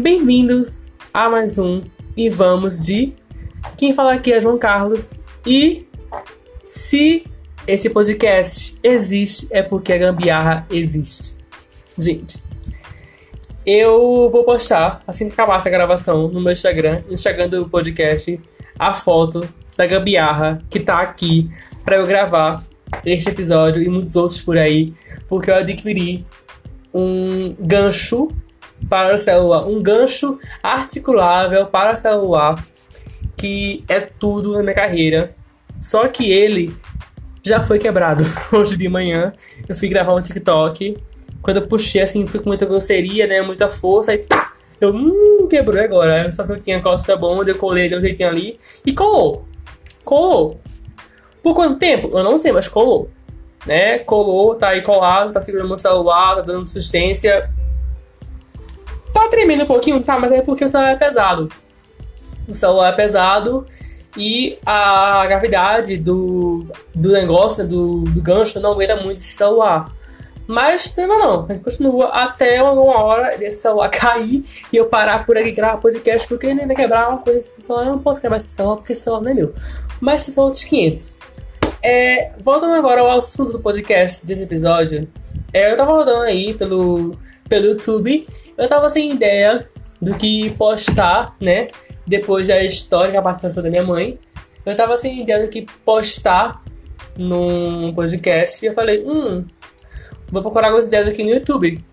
Bem-vindos a mais um e vamos de. Quem fala aqui é João Carlos e se esse podcast existe é porque a gambiarra existe. Gente, eu vou postar assim que acabar essa gravação no meu Instagram, Instagram do podcast, a foto da gambiarra que tá aqui para eu gravar este episódio e muitos outros por aí, porque eu adquiri um gancho para o celular, um gancho articulável para o celular, que é tudo na minha carreira. Só que ele já foi quebrado hoje de manhã. Eu fui gravar um TikTok. Quando eu puxei assim, fui com muita grosseria, né? Muita força, e tá! Eu, hum, quebrou agora. Só que eu tinha costa bom, eu colei, deu um jeitinho ali e colou. Colou. Por quanto tempo? Eu não sei, mas colou. Né? Colou, tá aí colado, tá segurando meu celular, tá dando assistência. Tá tremendo um pouquinho, tá, mas é porque o celular é pesado. O celular é pesado e a gravidade do, do negócio, do, do gancho, não aguenta muito esse celular. Mas tema não, a gente continua até uma hora desse celular cair e eu parar por aqui gravar podcast, porque ele vai quebrar uma coisa esse celular. Eu não posso quebrar esse celular porque esse celular não é meu. Mas esses são outros 500. É, voltando agora ao assunto do podcast desse episódio, é, eu tava rodando aí pelo, pelo YouTube, eu tava sem ideia do que postar, né? Depois da histórica participação da minha mãe, eu tava sem ideia do que postar num podcast e eu falei, hum, vou procurar algumas ideias aqui no YouTube.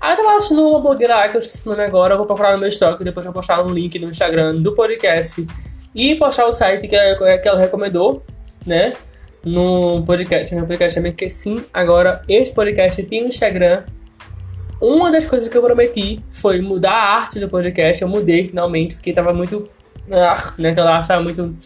Aí eu tava achando uma blogueira que eu esqueci o nome agora, eu vou procurar no meu estoque, depois eu vou postar um link no Instagram do podcast e postar o site que, que ela recomendou, né? No podcast, no podcast também, porque sim, agora esse podcast tem um Instagram. Uma das coisas que eu prometi foi mudar a arte do podcast. Eu mudei finalmente, porque tava muito. Ah, né, que ela achava muito.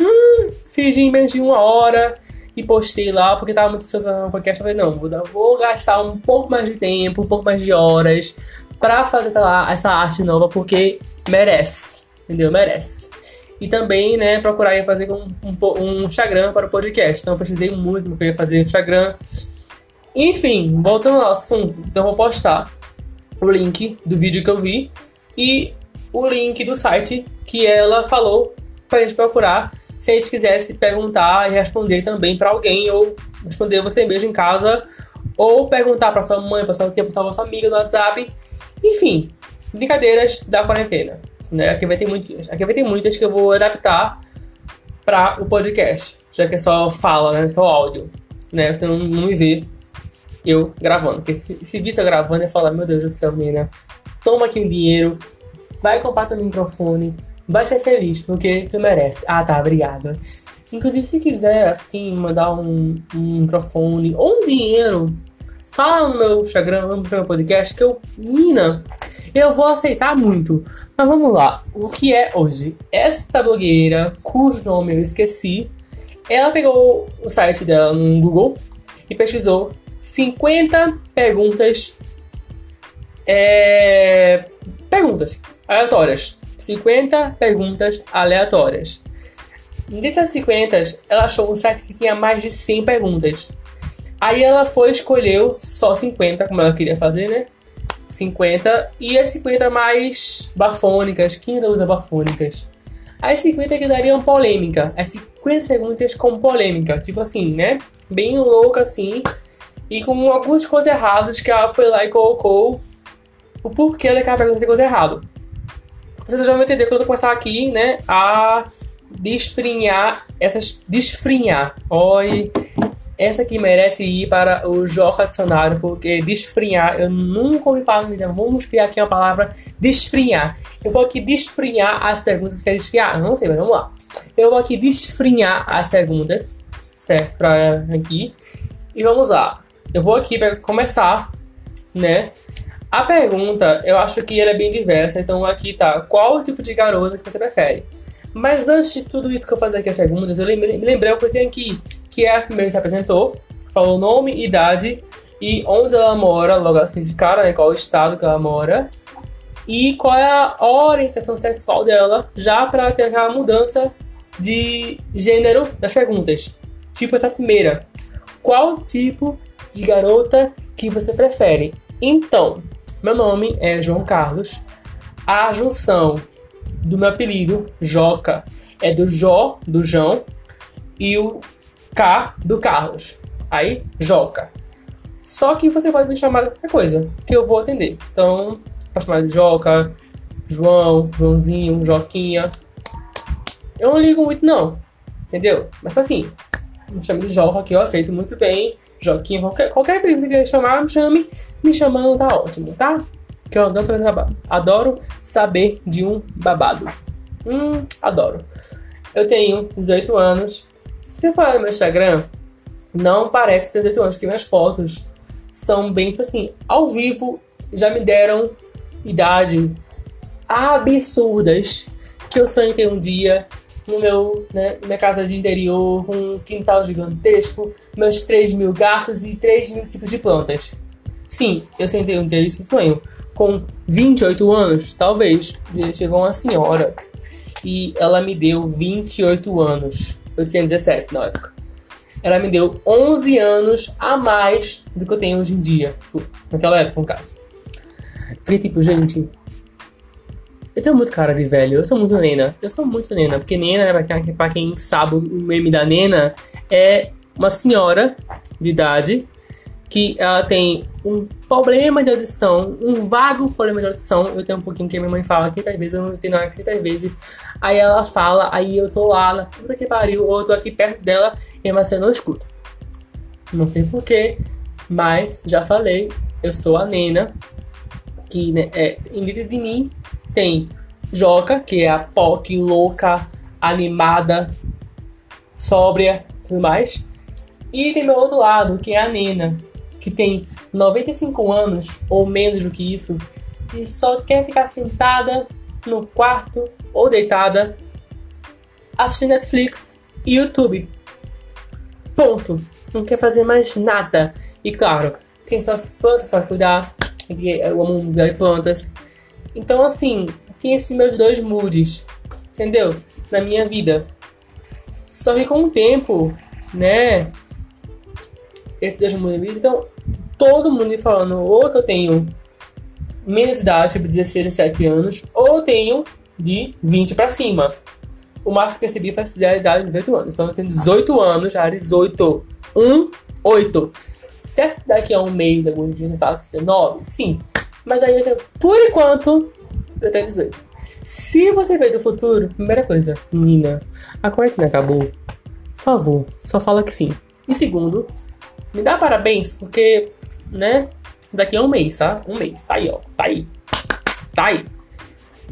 Hum, fiz em menos de uma hora e postei lá porque tava muito ansioso no podcast. Eu falei, não, vou, vou gastar um pouco mais de tempo, um pouco mais de horas pra fazer essa, essa arte nova, porque merece. Entendeu? Merece. E também, né, procurar fazer um, um, um Instagram para o podcast. Então eu precisei muito porque eu ia fazer Instagram. Enfim, voltando ao assunto, então vou postar o link do vídeo que eu vi e o link do site que ela falou pra gente procurar se a gente quisesse perguntar e responder também para alguém ou responder você mesmo em casa ou perguntar para sua mãe, para sua tia, para sua vossa amiga no WhatsApp. Enfim, brincadeiras da quarentena. Né? Aqui vai ter muitas, aqui vai ter muitas que eu vou adaptar para o podcast, já que é só fala, né? Só áudio, né? Você não, não me vê eu gravando. Porque se, se visse eu gravando, eu falar, meu Deus do céu, menina, toma aqui o dinheiro, vai comprar teu microfone, vai ser feliz, porque tu merece. Ah, tá, obrigada. Inclusive, se quiser, assim, mandar um, um microfone ou um dinheiro, fala no meu Instagram, no meu podcast, que eu, menina, eu vou aceitar muito. Mas vamos lá, o que é hoje? Esta blogueira, cujo nome eu esqueci, ela pegou o site dela no Google e pesquisou 50 perguntas. É, perguntas aleatórias 50 perguntas aleatórias. Dessas 50, ela achou um site que tinha mais de 100 perguntas. Aí ela foi escolheu só 50, como ela queria fazer, né? 50 e as 50 mais bafônicas, quem ainda usa bafônicas. As 50 que dariam polêmica, as 50 perguntas com polêmica, tipo assim, né? Bem louca assim, e com algumas coisas erradas que ela foi lá e colocou o porquê daquela pergunta ter coisa errada. Vocês já vão entender quando eu começar aqui, né, a desfrinhar essas. Desfrinhar. Oi. Essa aqui merece ir para o Joca Dicionário, porque desfrinhar, eu nunca ouvi falar nisso. Vamos criar aqui uma palavra desfrinhar. Eu vou aqui desfrinhar as perguntas que é desfrinhar. Não sei, mas vamos lá. Eu vou aqui desfrinhar as perguntas, certo? Para aqui. E vamos lá. Eu vou aqui para começar, né? A pergunta, eu acho que ela é bem diversa, então aqui tá, qual o tipo de garota que você prefere? Mas antes de tudo isso que eu fazer aqui as perguntas, eu lembrei, lembrei uma coisinha aqui, que é a primeira que se apresentou, falou nome, idade e onde ela mora, logo assim de cara, né, qual o estado que ela mora, e qual é a orientação sexual dela, já para ter aquela mudança de gênero das perguntas. Tipo essa primeira, qual tipo de garota que você prefere? Então, meu nome é João Carlos. A junção do meu apelido, Joca, é do Jó, do João, e o K do Carlos. Aí, Joca. Só que você pode me chamar de qualquer coisa, que eu vou atender. Então, pode chamar de Joca, João, Joãozinho, Joquinha. Eu não ligo muito, não. Entendeu? Mas tipo assim, me chame de Joca, que eu aceito muito bem. Joquinha, qualquer, qualquer apelido que você queira chamar, me chame. Me chamando tá ótimo, tá? Que eu adoro saber babado. Adoro saber de um babado. Hum, adoro. Eu tenho 18 anos. Se você for no meu Instagram, não parece que tem 18 anos, porque minhas fotos são bem, tipo assim, ao vivo já me deram idade absurdas que eu sonhei ter um dia no meu, né, minha casa de interior, um quintal gigantesco, meus 3 mil gatos e 3 mil tipos de plantas. Sim, eu sentei um dia isso sonho. Com 28 anos, talvez, chegou uma senhora e ela me deu 28 anos. Eu tinha 17 na época. Ela me deu 11 anos a mais do que eu tenho hoje em dia. Tipo, naquela época, no caso. Fiquei tipo, gente, eu tenho muito cara de velho, eu sou muito nena. Eu sou muito nena, porque nena, pra quem, pra quem sabe o meme da nena, é uma senhora de idade que ela tem um problema de audição, um vago problema de audição. Eu tenho um pouquinho que minha mãe fala 30 vezes, eu não entendo nada 30 vezes. Aí ela fala, aí eu tô lá na puta que pariu, ou eu tô aqui perto dela e mas eu não escuto. Não sei porquê, mas já falei, eu sou a Nena, que né, é, em dentro de mim tem Joca, que é a POC louca, animada, sóbria tudo mais. E tem meu outro lado, que é a Nena, que tem 95 anos ou menos do que isso e só quer ficar sentada no quarto ou deitada assistindo Netflix e YouTube. Ponto. Não quer fazer mais nada. E claro, tem suas plantas para cuidar. Eu amo de plantas. Então, assim, tem esses meus dois moods, entendeu? Na minha vida. Só que com o tempo, né? Esses dois moods na vida, então, todo mundo me falando ou que eu tenho menos idade, tipo 16, 17 anos, ou tenho de 20 para cima. O máximo que eu recebi foi 10 idade de 18 anos. Então eu tenho 18 anos, já 18. 1, 8. Certo daqui a um mês, alguns dias eu faço 19? Sim. Mas aí, por enquanto, eu tenho 18. Se você veio do futuro, primeira coisa, menina, a quarentena acabou. Por favor, só fala que sim. E segundo, me dá parabéns, porque, né, daqui a um mês, tá? Um mês, tá aí, ó. Tá aí. Tá aí.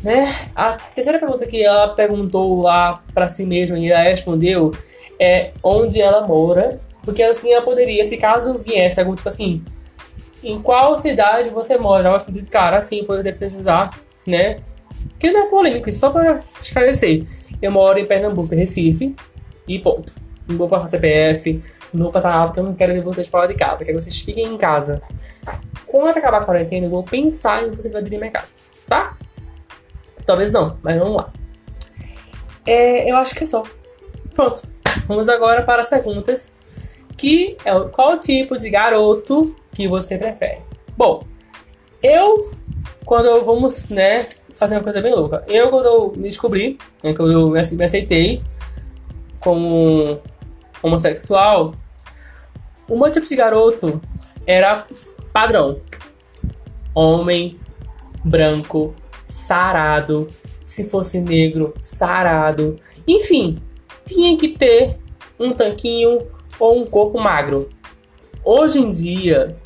Né? A terceira pergunta que ela perguntou lá pra si mesma e ela respondeu é onde ela mora. Porque assim ela poderia, se caso viesse algum tipo assim, em qual cidade você mora? Já vai de cara, assim, poder precisar, né? Que não é polêmico, só para esclarecer. Eu moro em Pernambuco, Recife, e ponto. Não vou passar CPF, não vou passar nada, porque eu não quero ver vocês fora de casa, quero que vocês fiquem em casa. Quando acabar a quarentena, eu vou pensar em vocês invadirem minha casa, tá? Talvez não, mas vamos lá. É, eu acho que é só. Pronto. Vamos agora para as perguntas. Que é qual tipo de garoto que você prefere? Bom, eu, quando eu vamos, né, fazer uma coisa bem louca. Eu, quando eu me descobri, né, quando eu me aceitei como homossexual, o meu tipo de garoto era padrão. Homem, branco, sarado. Se fosse negro, sarado. Enfim, tinha que ter um tanquinho ou um corpo magro. Hoje em dia,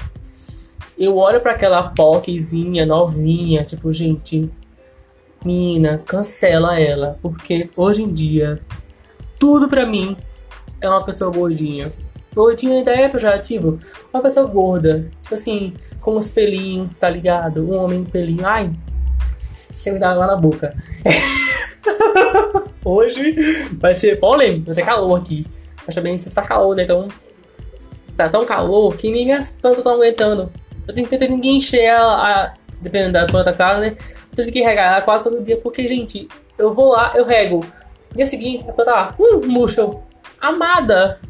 eu olho para aquela POCzinha novinha, tipo, gente, mina, cancela ela, porque hoje em dia tudo para mim é uma pessoa gordinha. Gordinha ainda é pejorativo, uma pessoa gorda, tipo assim, com os pelinhos, tá ligado? Um homem pelinho, ai, chega me dar água na boca. hoje vai ser polêmico, vai ter calor aqui. Acho bem se tá calor, né? Então tá tão calor que nem as plantas estão aguentando. Eu tenho que tentar ninguém encher ela, a, dependendo da planta cara, né? Eu tenho que regar ela quase todo dia, porque, gente, eu vou lá, eu rego. Dia seguinte, a planta lá, hum, murcha. Amada!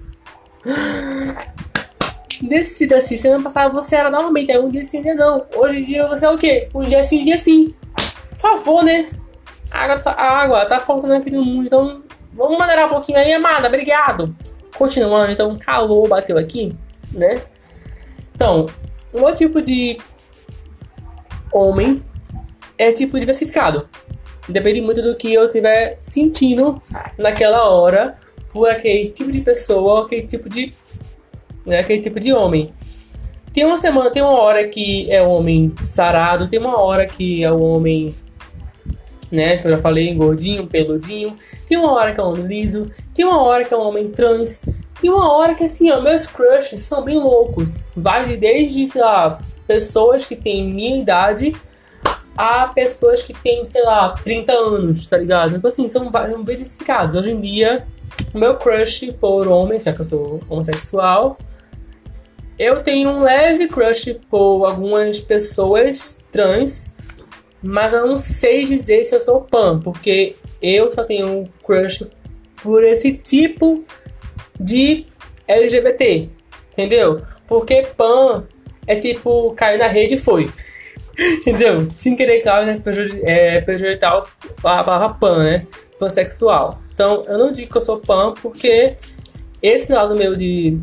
Decida assim, semana passada você era normalmente, aí um dia sim, dia não. Hoje em dia você é o quê? Um dia sim, um dia sim. por favor, né? A água, tá, a água tá faltando aqui no mundo, então vamos maneirar um pouquinho aí, amada, obrigado. Continuando, então, calor bateu aqui, né? Então, outro tipo de homem é tipo diversificado. Depende muito do que eu estiver sentindo naquela hora por aquele tipo de pessoa, aquele tipo de. Né, aquele tipo de homem. Tem uma semana, tem uma hora que é o homem sarado, tem uma hora que é o homem. Né, que eu já falei, gordinho, peludinho. Tem uma hora que é um homem liso. Tem uma hora que é um homem trans. Tem uma hora que assim, ó, meus crushes são bem loucos. Vai desde, sei lá, pessoas que têm minha idade a pessoas que têm, sei lá, 30 anos, tá ligado? Tipo assim, são, são diversificados. Hoje em dia, meu crush por homens, já que eu sou homossexual, eu tenho um leve crush por algumas pessoas trans, mas eu não sei dizer se eu sou pan, porque eu só tenho um crush por esse tipo de LGBT, entendeu? Porque pan é tipo, caiu na rede e foi. Entendeu? Sem querer, claro, né? É, prejudicar a palavra pan, né? Pansexual. Então, eu não digo que eu sou pan porque esse lado meu de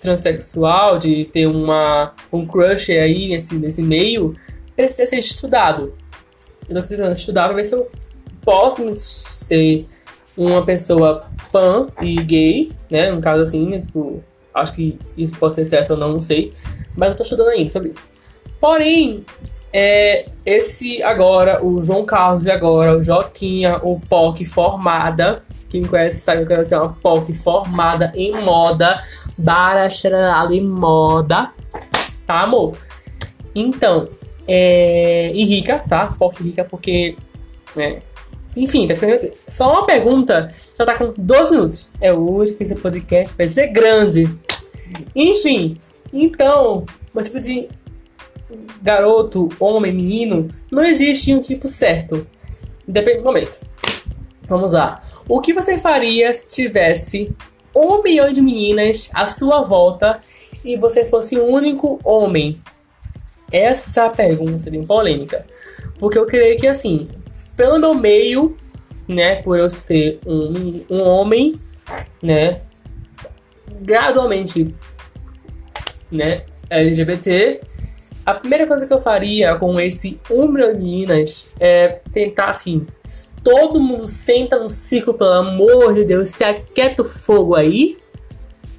transexual, de ter uma, um crush aí nesse, nesse meio, precisa ser estudado. Eu tô tentando estudar pra ver se eu posso ser uma pessoa pan e gay, né? No caso assim, né? Tipo, acho que isso pode ser certo ou não, não sei. Mas eu tô estudando ainda sobre isso. Porém, é, esse agora, o João Carlos de agora, o Joquinha, o POC formada. Quem me conhece sabe que eu quero ser uma POC formada em moda. Bacharelado em moda. Tá, amor? Então, é, e rica, tá? POC rica porque. É, enfim, tá ficando. Só uma pergunta. Já tá com 12 minutos. É hoje que esse podcast vai ser grande. Enfim, então, um tipo de garoto, homem, menino, não existe um tipo certo. Depende do momento. Vamos lá. O que você faria se tivesse um milhão de meninas à sua volta e você fosse o único homem? Essa pergunta é bem polêmica. Porque eu creio que, assim, pelo meu meio, né, por eu ser um, um homem, né, gradualmente, né, LGBT, a primeira coisa que eu faria com esse Umbra Minas é tentar assim. Todo mundo senta no círculo, pelo amor de Deus. Se aquieta o fogo aí.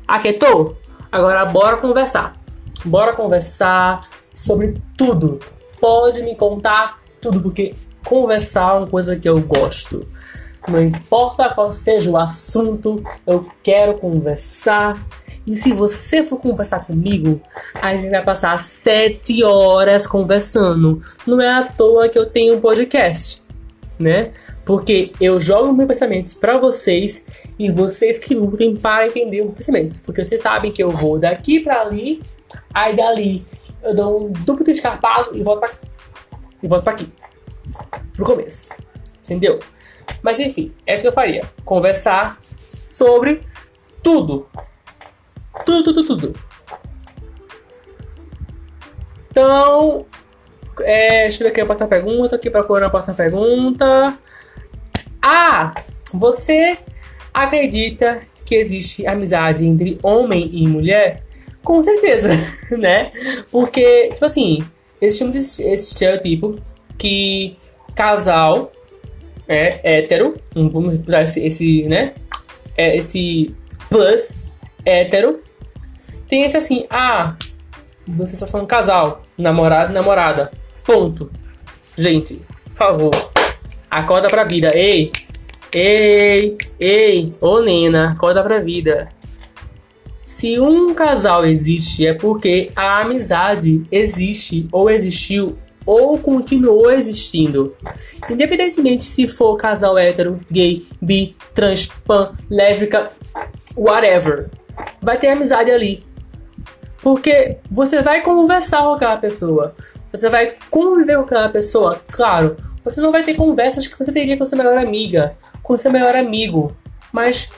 Aquietou? Agora bora conversar. Bora conversar sobre tudo. Pode me contar tudo, porque conversar é uma coisa que eu gosto. Não importa qual seja o assunto, eu quero conversar e se você for conversar comigo, a gente vai passar sete horas conversando. Não é à toa que eu tenho um podcast, né? Porque eu jogo meus pensamentos para vocês e vocês que lutem para entender os pensamentos. Porque vocês sabem que eu vou daqui para ali, aí dali eu dou um duplo escarpado e volto pra, e volto pra aqui. Pro começo. Entendeu? Mas enfim, é isso que eu faria. Conversar sobre tudo. Tudo, tudo, tudo. Então, é, deixa eu ver aqui a próxima pergunta. Aqui procurando a próxima pergunta. Ah, você acredita que existe amizade entre homem e mulher? Com certeza, né? Porque, tipo assim, existe muito esse estereotipo que casal é hétero, vamos usar esse, esse né? É, esse plus hétero tem esse assim, ah, vocês só são um casal, namorado e namorada. Ponto. Gente, por favor, acorda pra vida. Ei, ei, ei, ô Nena, acorda pra vida. Se um casal existe, é porque a amizade existe, ou existiu, ou continuou existindo. Independentemente se for casal hétero, gay, bi, trans, pan, lésbica, whatever vai ter amizade ali. Porque você vai conversar com aquela pessoa. Você vai conviver com aquela pessoa. Claro, você não vai ter conversas que você teria com sua melhor amiga, com seu melhor amigo. Mas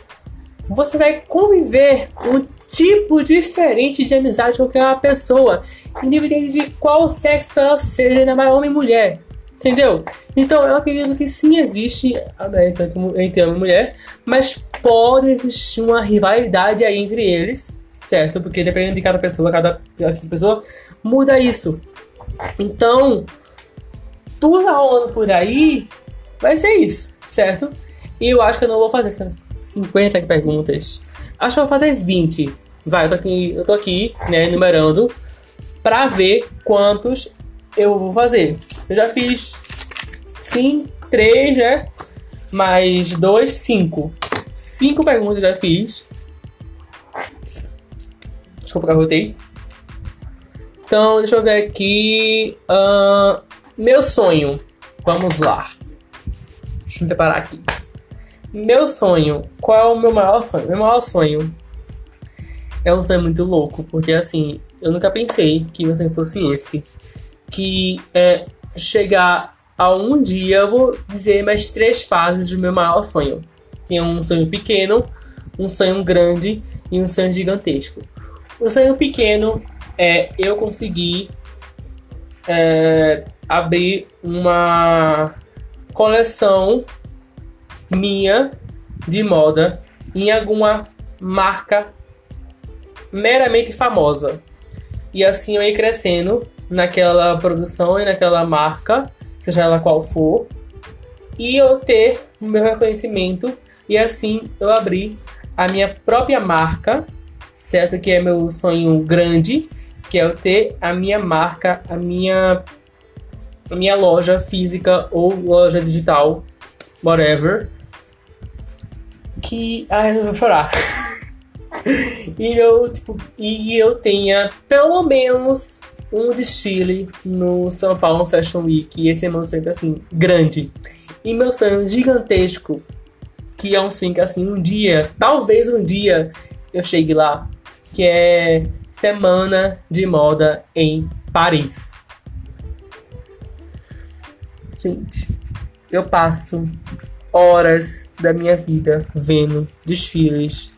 você vai conviver um tipo diferente de amizade com aquela pessoa. Independente de qual sexo ela seja, ainda mais homem e mulher. Entendeu? Então eu acredito que sim existe né, entre homem e mulher, mas pode existir uma rivalidade aí entre eles, certo? Porque dependendo de cada pessoa, cada pessoa muda isso. Então, tudo tá rolando por aí vai ser isso, certo? E eu acho que eu não vou fazer 50 perguntas. Acho que eu vou fazer 20. Vai, eu tô aqui, eu tô aqui né, enumerando pra ver quantos eu vou fazer. Eu já fiz sim, três, né? Mais dois, cinco. Cinco perguntas eu já fiz. Desculpa que eu rotei. Então, deixa eu ver aqui. Uh, meu sonho. Vamos lá. Deixa eu me preparar aqui. Meu sonho. Qual é o meu maior sonho? Meu maior sonho é um sonho muito louco, porque assim, eu nunca pensei que meu sonho fosse esse que é chegar a um dia, eu vou dizer mais três fases do meu maior sonho. Tem um sonho pequeno, um sonho grande e um sonho gigantesco. O sonho pequeno é eu conseguir é, abrir uma coleção minha de moda em alguma marca meramente famosa. E assim eu ir crescendo naquela produção e naquela marca, seja ela qual for, e eu ter o meu reconhecimento e assim eu abrir a minha própria marca, certo? Que é meu sonho grande, que é eu ter a minha marca, a minha a minha loja física ou loja digital, whatever. Que. Ai, eu vou chorar. e eu, tipo, e eu tenha pelo menos um desfile no São Paulo Fashion Week. E esse é meu sonho, assim, grande. E meu sonho gigantesco, que é um sonho que, assim, um dia, talvez um dia, eu chegue lá, que é Semana de Moda em Paris. Gente, eu passo horas da minha vida vendo desfiles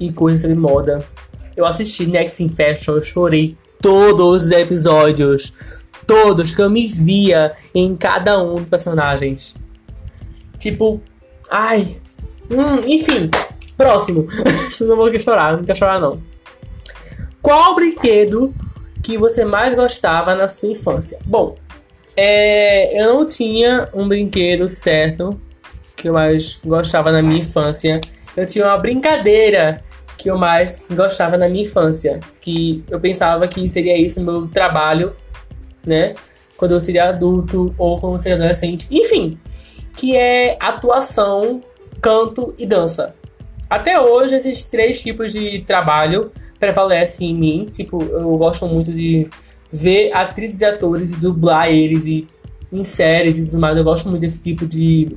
e coisas sobre moda. Eu assisti Next in Fashion, eu chorei todos os episódios. Todos que eu me via em cada um dos personagens. Tipo, ai. Hum, enfim, próximo. não vou chorar, não quero chorar não. Qual brinquedo que você mais gostava na sua infância? Bom, é, eu não tinha um brinquedo certo que eu mais gostava na minha infância. Eu tinha uma brincadeira que eu mais gostava na minha infância. Que eu pensava que seria isso meu trabalho, né? Quando eu seria adulto ou quando eu seria adolescente. Enfim, que é atuação, canto e dança. Até hoje, esses três tipos de trabalho prevalecem em mim. Tipo, eu gosto muito de ver atrizes e atores e dublar eles e em séries e tudo mais. Eu gosto muito desse tipo de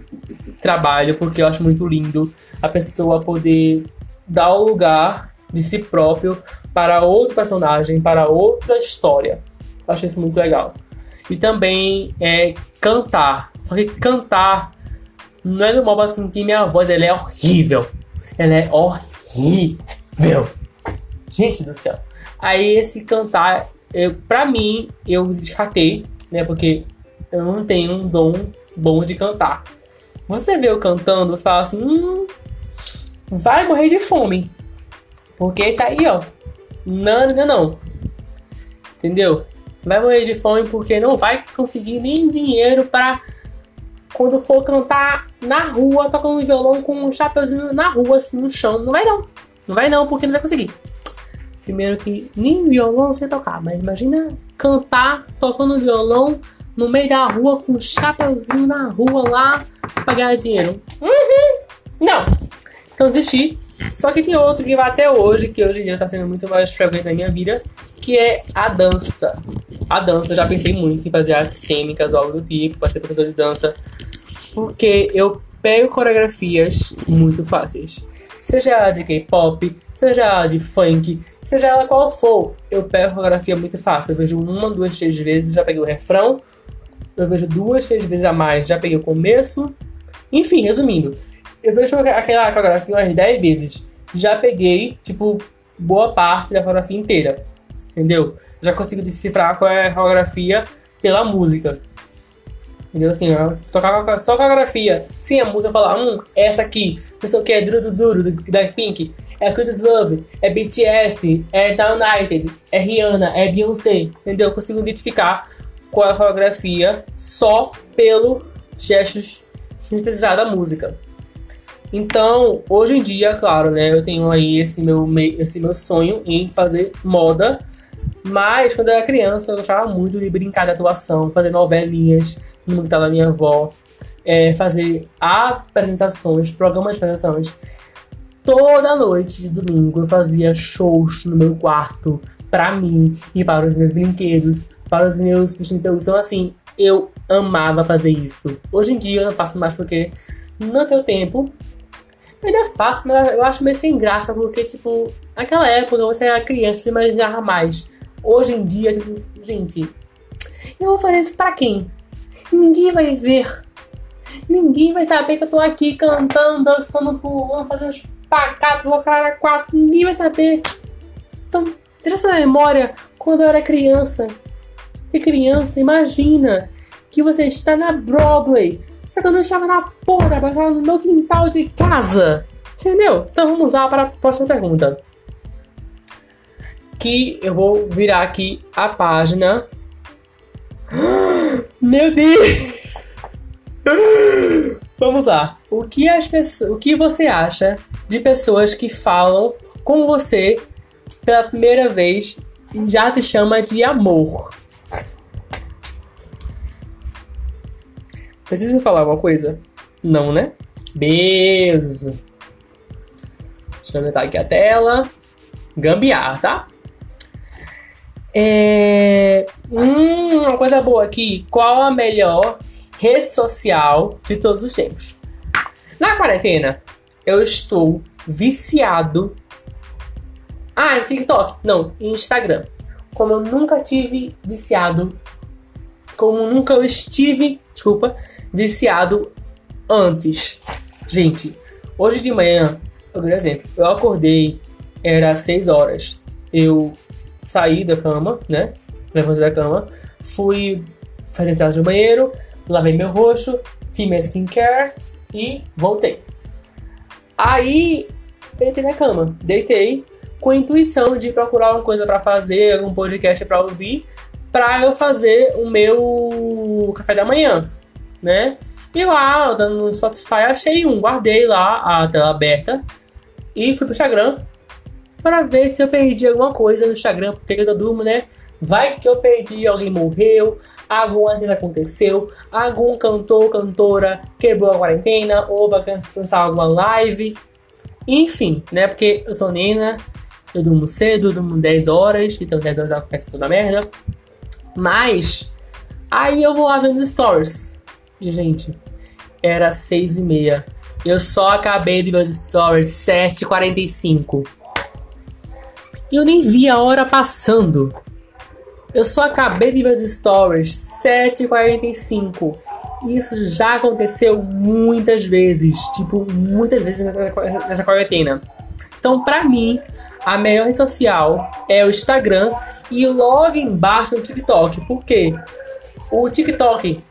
trabalho porque eu acho muito lindo a pessoa poder dar o lugar de si próprio para outro personagem, para outra história. Eu achei isso muito legal. E também é cantar. Só que cantar não é no modo assim que minha voz ela é horrível. Ela é horrível. Gente do céu. Aí esse cantar, eu, pra mim, eu descartei, né? Porque eu não tenho um dom bom de cantar. Você vê eu cantando, você fala assim, hum, vai morrer de fome. Porque isso aí, ó, não, não, não. Entendeu? Vai morrer de fome porque não vai conseguir nem dinheiro para quando for cantar na rua, tocando violão com um chapeuzinho na rua, assim, no chão. Não vai não. Não vai não, porque não vai conseguir. Primeiro que nem violão sem tocar, mas imagina cantar tocando violão no meio da rua com um chapeuzinho na rua lá pra ganhar dinheiro. Uhum. Não, então desisti. Só que tem outro que vai até hoje, que hoje em dia tá sendo muito mais frequente na minha vida, que é a dança. A dança, eu já pensei muito em fazer artes cênicas ou algo do tipo, para ser professor de dança, porque eu pego coreografias muito fáceis. Seja ela de K-pop, seja ela de funk, seja ela qual for, eu pego coreografia muito fácil. Eu vejo uma, duas, três vezes, já peguei o refrão. Eu vejo duas, três vezes a mais, já peguei o começo. Enfim, resumindo, eu vejo aquela coreografia umas 10 vezes. Já peguei, tipo, boa parte da coreografia inteira. Entendeu? Já consigo decifrar qual é a coreografia pela música. Entendeu? Assim, ó, tocar só coreografia. Sim, a música falar, hum, essa aqui, não sei o que, é Duro Duro, da Pink, é Good Love, é BTS, é The United, é Rihanna, é Beyoncé. Entendeu? Eu consigo identificar qual é a coreografia só pelo gestos sem precisar da música. Então, hoje em dia, claro, né, eu tenho aí esse meu, esse meu sonho em fazer moda. Mas quando eu era criança, eu gostava muito de brincar de atuação, fazer novelinhas no quintal da minha avó, é, fazer apresentações, programas de apresentações. Toda noite de domingo eu fazia shows no meu quarto para mim e para os meus brinquedos, para os meus bichinhos Então, assim, eu amava fazer isso. Hoje em dia eu não faço mais porque não tenho tempo. Eu ainda faço, mas eu acho meio sem graça, porque, tipo, naquela época você era criança, você imaginava mais. Hoje em dia, gente, eu vou fazer isso pra quem? Ninguém vai ver. Ninguém vai saber que eu tô aqui cantando, dançando, pulando, fazendo os pacatos, vou cara quatro. Ninguém vai saber. Então, deixa essa memória quando eu era criança. E criança, imagina que você está na Broadway. Só que eu não estava na porra, eu estava no meu quintal de casa. Entendeu? Então vamos lá para a próxima pergunta. Que eu vou virar aqui a página. Meu Deus! Vamos lá. O que as pessoas, o que você acha de pessoas que falam com você pela primeira vez e já te chama de amor? Precisa falar alguma coisa? Não, né? Beijo. Deixa eu aumentar aqui a tela. Gambiar, tá? É... Hum, uma coisa boa aqui. Qual a melhor rede social de todos os tempos? Na quarentena, eu estou viciado. Ah, em TikTok. Não, em Instagram. Como eu nunca tive viciado. Como nunca eu estive, desculpa, viciado antes. Gente, hoje de manhã, um exemplo. Eu acordei, era 6 horas. Eu saí da cama, né? Levantei da cama, fui fazer ensaio no banheiro, lavei meu rosto, fiz minha skincare e voltei. Aí, deitei na cama, deitei com a intuição de procurar alguma coisa para fazer, algum podcast para ouvir, para eu fazer o meu café da manhã né? E lá, dando no Spotify, achei um, guardei lá a tela aberta e fui pro Instagram para ver se eu perdi alguma coisa no Instagram, porque eu durmo, né? Vai que eu perdi, alguém morreu, alguma coisa aconteceu, algum cantor, cantora quebrou a quarentena, ou vai cancelar alguma live. Enfim, né? Porque eu sou nena, eu durmo cedo, eu durmo 10 horas, então 10 horas acontece toda merda. Mas, aí eu vou lá vendo stories. E, gente, era seis e meia. Eu só acabei de ver os stories 7h45. E eu nem vi a hora passando. Eu só acabei de ver os stories 7h45. Isso já aconteceu muitas vezes. Tipo, muitas vezes nessa quarentena. Então, pra mim, a melhor rede social é o Instagram e logo embaixo o TikTok. Por quê? O TikTok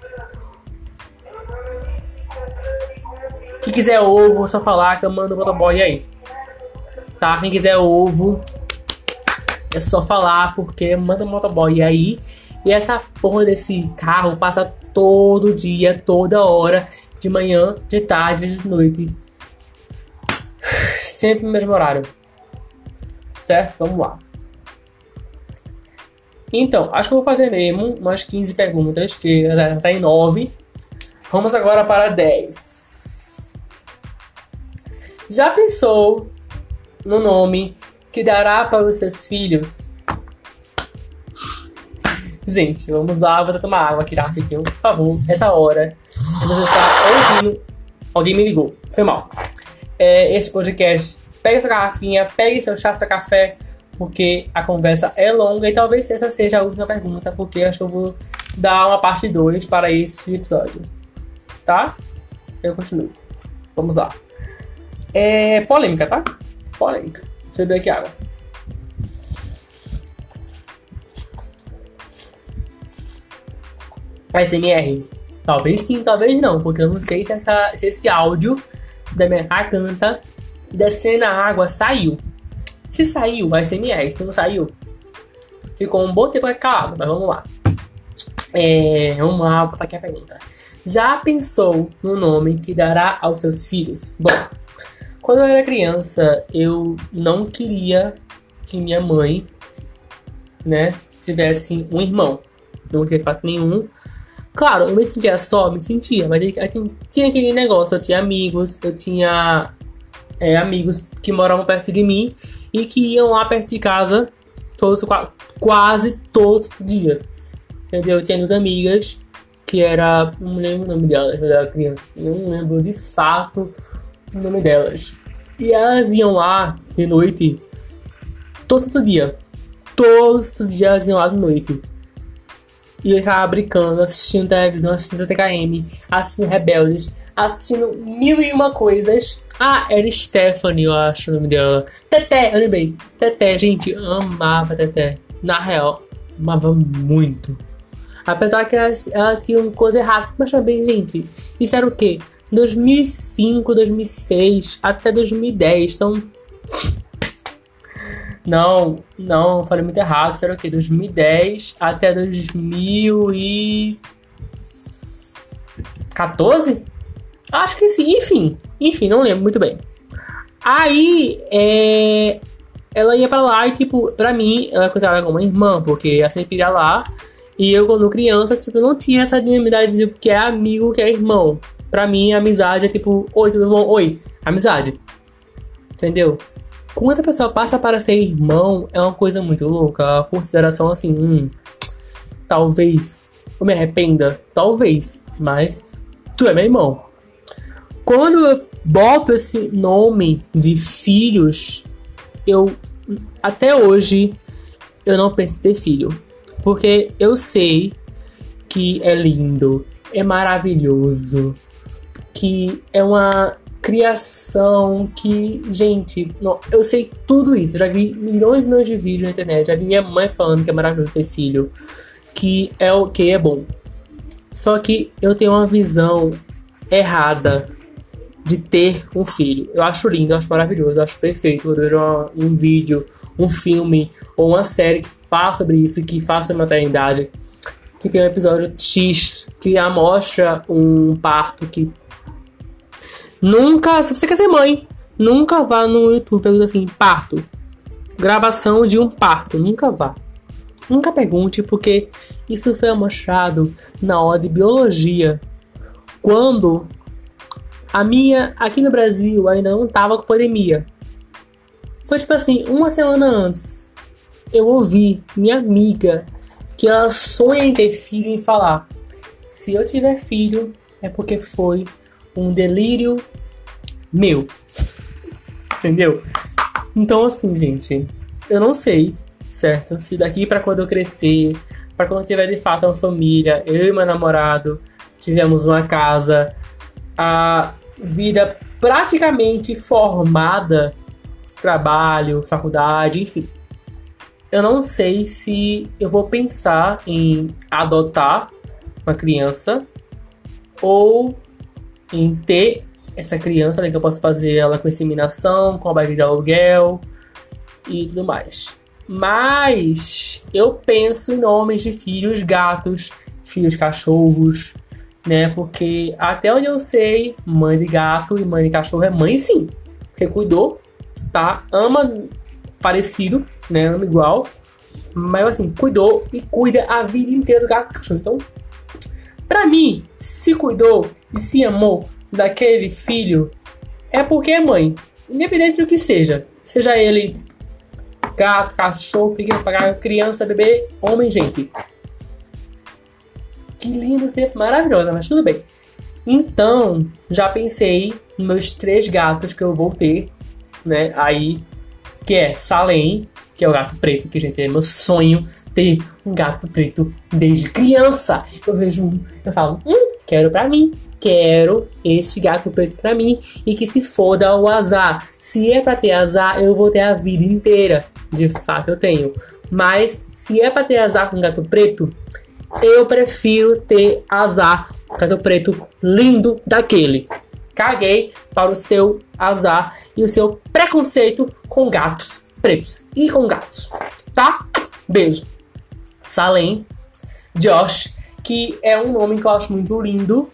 Quem quiser ovo, é só falar que eu mando o motoboy aí. Tá? Quem quiser ovo, é só falar porque manda o motoboy aí. E essa porra desse carro passa todo dia, toda hora, de manhã, de tarde, de noite. Sempre no mesmo horário. Certo? Vamos lá. Então, acho que eu vou fazer mesmo umas 15 perguntas, que já está em 9. Vamos agora para 10. Já pensou no nome que dará para os seus filhos? Gente, vamos lá, vou tomar água aqui rapidinho, por favor. Essa hora vou estar ouvindo. Alguém me ligou, foi mal. É, esse podcast, pegue sua garrafinha, pegue seu chá, seu café, porque a conversa é longa e talvez essa seja a última pergunta, porque acho que eu vou dar uma parte 2 para esse episódio. Tá? Eu continuo. Vamos lá. É polêmica, tá? Polêmica. Deixa eu beber aqui água. ASMR. Talvez sim, talvez não, porque eu não sei se, essa, se esse áudio da minha garganta descendo na água saiu. Se saiu, minha. Se não saiu, ficou um bom tempo calado, mas vamos lá. É, vamos lá, vou aqui a pergunta. Já pensou no nome que dará aos seus filhos? Bom, quando eu era criança, eu não queria que minha mãe, né, tivesse um irmão. Não queria fato nenhum. Claro, eu me sentia só, me sentia, mas tinha aquele negócio, eu tinha amigos, eu tinha é, amigos que moravam perto de mim e que iam lá perto de casa todos, quase todo dia. Entendeu? Eu tinha duas amigas que era. Não lembro o nome delas, quando eu era criança, assim, eu não lembro de fato o nome delas. E elas iam lá de noite todo santo dia. Todo santo dia elas iam lá de noite. E eu ficava brincando, assistindo televisão, assistindo TKM, assistindo Rebeldes, assistindo mil e uma coisas. Ah, era Stephanie, eu acho o nome dela. Teté, eu lembrei. Teté, gente, amava Teté. Na real, amava muito. Apesar que ela, ela tinha uma coisa errada. Mas também, gente, isso era o quê? 2005, 2006 até 2010. São. Não, não, falei muito errado. Era o quê? 2010 até 2014? Acho que sim, enfim. Enfim, não lembro muito bem. Aí, é, ela ia para lá e, tipo, pra mim, ela considerava como uma irmã, porque ela sempre ia lá. E eu, quando criança, tipo, não tinha essa dinamidade de que é amigo, que é irmão. Pra mim, amizade é tipo, oi, tudo bom? Oi, amizade. Entendeu? Quando a pessoa passa para ser irmão, é uma coisa muito louca. A consideração assim, hum, talvez eu me arrependa, talvez, mas tu é meu irmão. Quando eu boto esse nome de filhos, eu até hoje eu não penso em ter filho. Porque eu sei que é lindo, é maravilhoso, que é uma criação que, gente, não, eu sei tudo isso. Já vi milhões e milhões de vídeos na internet, já vi minha mãe falando que é maravilhoso ter filho, que é o que é bom. Só que eu tenho uma visão errada de ter um filho. Eu acho lindo, eu acho maravilhoso, eu acho perfeito. Eu vejo um vídeo, um filme ou uma série que fala sobre isso, que fala sobre maternidade, que tem um episódio X que mostra um parto que nunca, se você quer ser mãe, nunca vá no YouTube pergunta assim, parto, gravação de um parto, nunca vá. Nunca pergunte, porque isso foi mostrado na aula de biologia. Quando a minha, aqui no Brasil, ainda não tava com pandemia. Foi tipo assim, uma semana antes, eu ouvi minha amiga que ela sonha em ter filho e falar: se eu tiver filho, é porque foi um delírio meu. Entendeu? Então, assim, gente, eu não sei, certo? Se daqui para quando eu crescer, para quando eu tiver de fato uma família, eu e meu namorado tivemos uma casa, a vida praticamente formada, trabalho, faculdade, enfim. Eu não sei se eu vou pensar em adotar uma criança ou em ter essa criança, né, que eu posso fazer ela com inseminação, com a barriga de aluguel e tudo mais. Mas eu penso em nomes de filhos gatos, filhos cachorros, né? Porque até onde eu sei, mãe de gato e mãe de cachorro é mãe sim. Porque cuidou, tá? Ama parecido, né? Ama igual. Mas assim, cuidou e cuida a vida inteira do gato e cachorro. Então, pra mim, se cuidou e se amou daquele filho, é porque é mãe. Independente do que seja. Seja ele gato, cachorro, pequeno, criança, bebê, homem, gente que lindo tempo, maravilhosa, mas tudo bem. Então, já pensei nos meus três gatos que eu vou ter, né? Aí, que é Salem, que é o gato preto, que, gente, é meu sonho ter um gato preto desde criança. Eu vejo um, eu falo, hum, quero pra mim. Quero esse gato preto pra mim. E que se foda o azar. Se é pra ter azar, eu vou ter a vida inteira. De fato, eu tenho. Mas, se é pra ter azar com gato preto, eu prefiro ter azar com gato preto lindo daquele. Caguei para o seu azar e o seu preconceito com gatos pretos e com gatos, tá? Beijo. Salem, Josh, que é um nome que eu acho muito lindo,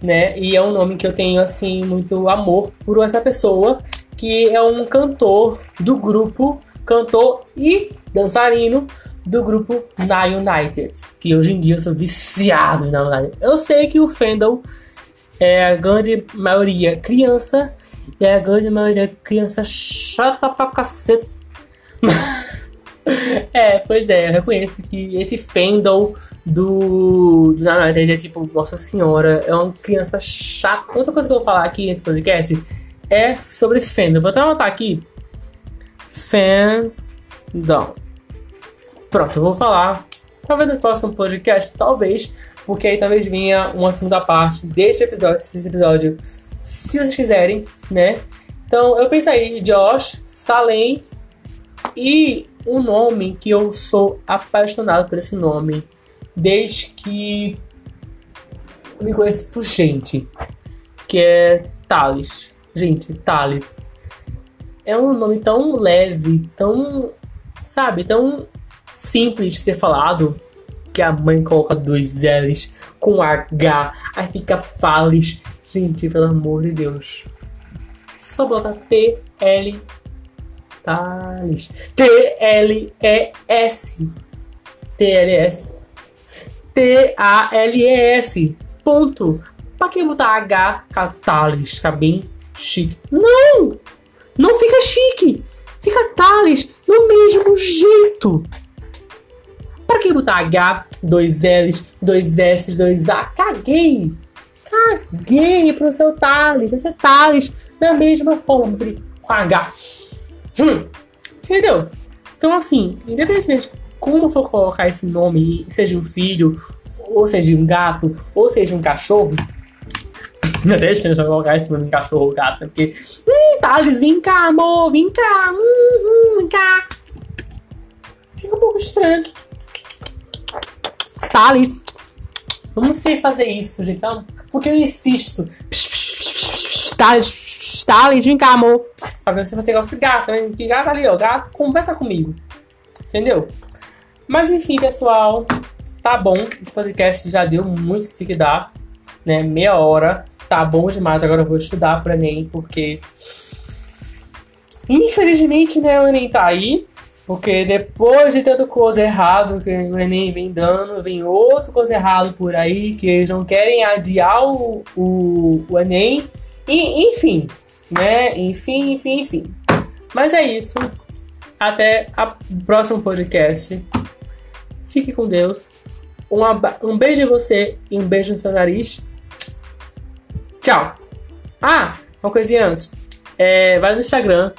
né? E é um nome que eu tenho assim muito amor por essa pessoa, que é um cantor do grupo, cantor e dançarino do grupo Na United, que hoje em dia eu sou viciado na United. Eu sei que o Fendel é a grande maioria criança, e a grande maioria criança chata pra cacete. é, pois é, eu reconheço que esse Fendel do, do Na United é tipo, nossa senhora, é uma criança chata. Outra coisa que eu vou falar aqui nesse podcast é sobre Fendel. Vou até anotar aqui. Fandom. Pronto, eu vou falar. Talvez no próximo podcast, talvez, porque aí talvez venha uma segunda parte deste episódio, desse episódio, se vocês quiserem, né? Então eu pensei, Josh, Salem e um nome que eu sou apaixonado por esse nome desde que me conheço por gente, que é Thales. Gente, Thales. É um nome tão leve, tão, sabe, tão simples de ser falado, que a mãe coloca dois L's com H, aí fica Fales. Gente, pelo amor de Deus. Só bota T, L, Thales. T-L-E-S. T-L-S. T-A-L-E-S. Ponto. Pra que botar H, Thales? Fica bem chique. Não! Não fica chique! Fica Thales do mesmo jeito. Pra que botar H, dois L's, dois S, dois A? Caguei! Caguei pro seu Thales. Vai ser Thales da mesma forma, com H. Hum, entendeu? Então, assim, independentemente de como for colocar esse nome, seja um filho, ou seja um gato, ou seja um cachorro, não deixa eu colocar esse nome em cachorro ou gato, né? porque, hum, Thales, vem cá, amor, vem cá, hum, hum, vem cá. Fica um pouco estranho. Thales. Vamos sem fazer isso. Então, porque eu insisto. Thales, Thales, vem cá, amor. Pra ver se você gosta de gato, né? Que gato ali, ó. Gato, conversa comigo. Entendeu? Mas enfim, pessoal. Tá bom. Esse podcast já deu muito que tem que dar. Né? Meia hora. Tá bom demais. Agora eu vou estudar pro Enem, porque. Infelizmente, né, o Enem tá aí. Porque depois de tanto coisa errado que o Enem vem dando, vem outro coisa errado por aí, que eles não querem adiar o, o, o Enem. E, enfim, né? Enfim, enfim, enfim. Mas é isso. Até o próximo podcast. Fique com Deus. Um, um beijo em você e um beijo no seu nariz. Tchau. Ah, uma coisinha antes. É, vai no Instagram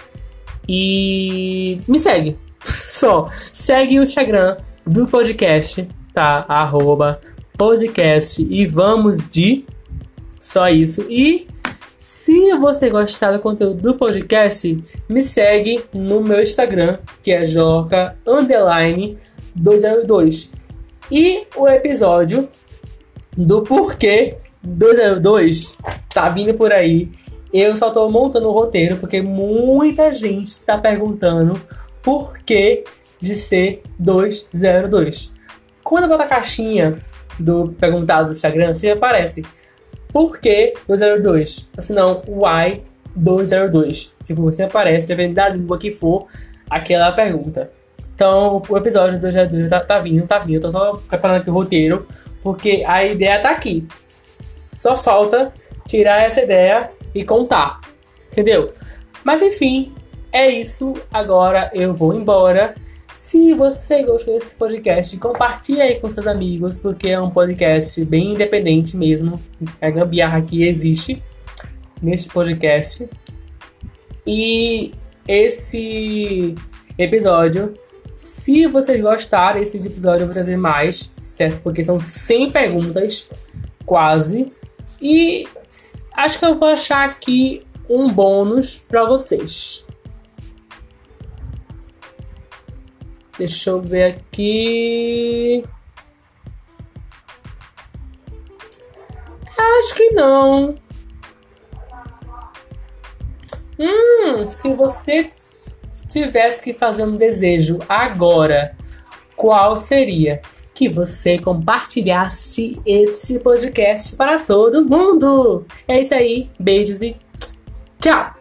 e me segue. Só segue o Instagram do podcast, tá? Arroba podcast e vamos de só isso. E se você gostar do conteúdo do podcast, me segue no meu Instagram, que é joca underline 202. E o episódio do porquê 202 tá vindo por aí. Eu só tô montando o roteiro porque muita gente está perguntando por que de ser 202. Quando eu boto a caixinha do perguntado do Instagram, você aparece por que 202? Ou se não, why 202? Tipo, você aparece, dependendo da língua que for, aquela pergunta. Então, o episódio do 202 tá, tá vindo, tá vindo. Eu tô só preparando aqui o roteiro, porque a ideia tá aqui. Só falta tirar essa ideia e contar. Entendeu? Mas enfim, é isso. Agora eu vou embora. Se você gostou desse podcast, compartilhe aí com seus amigos, porque é um podcast bem independente mesmo. A gambiarra que existe neste podcast. E esse episódio, se vocês gostarem desse episódio, eu vou trazer mais, certo? Porque são 100 perguntas, quase. E acho que eu vou achar aqui um bônus para vocês. Deixa eu ver aqui. Acho que não. Hum, se você tivesse que fazer um desejo agora, qual seria? Que você compartilhasse esse podcast para todo mundo. É isso aí. Beijos e tchau!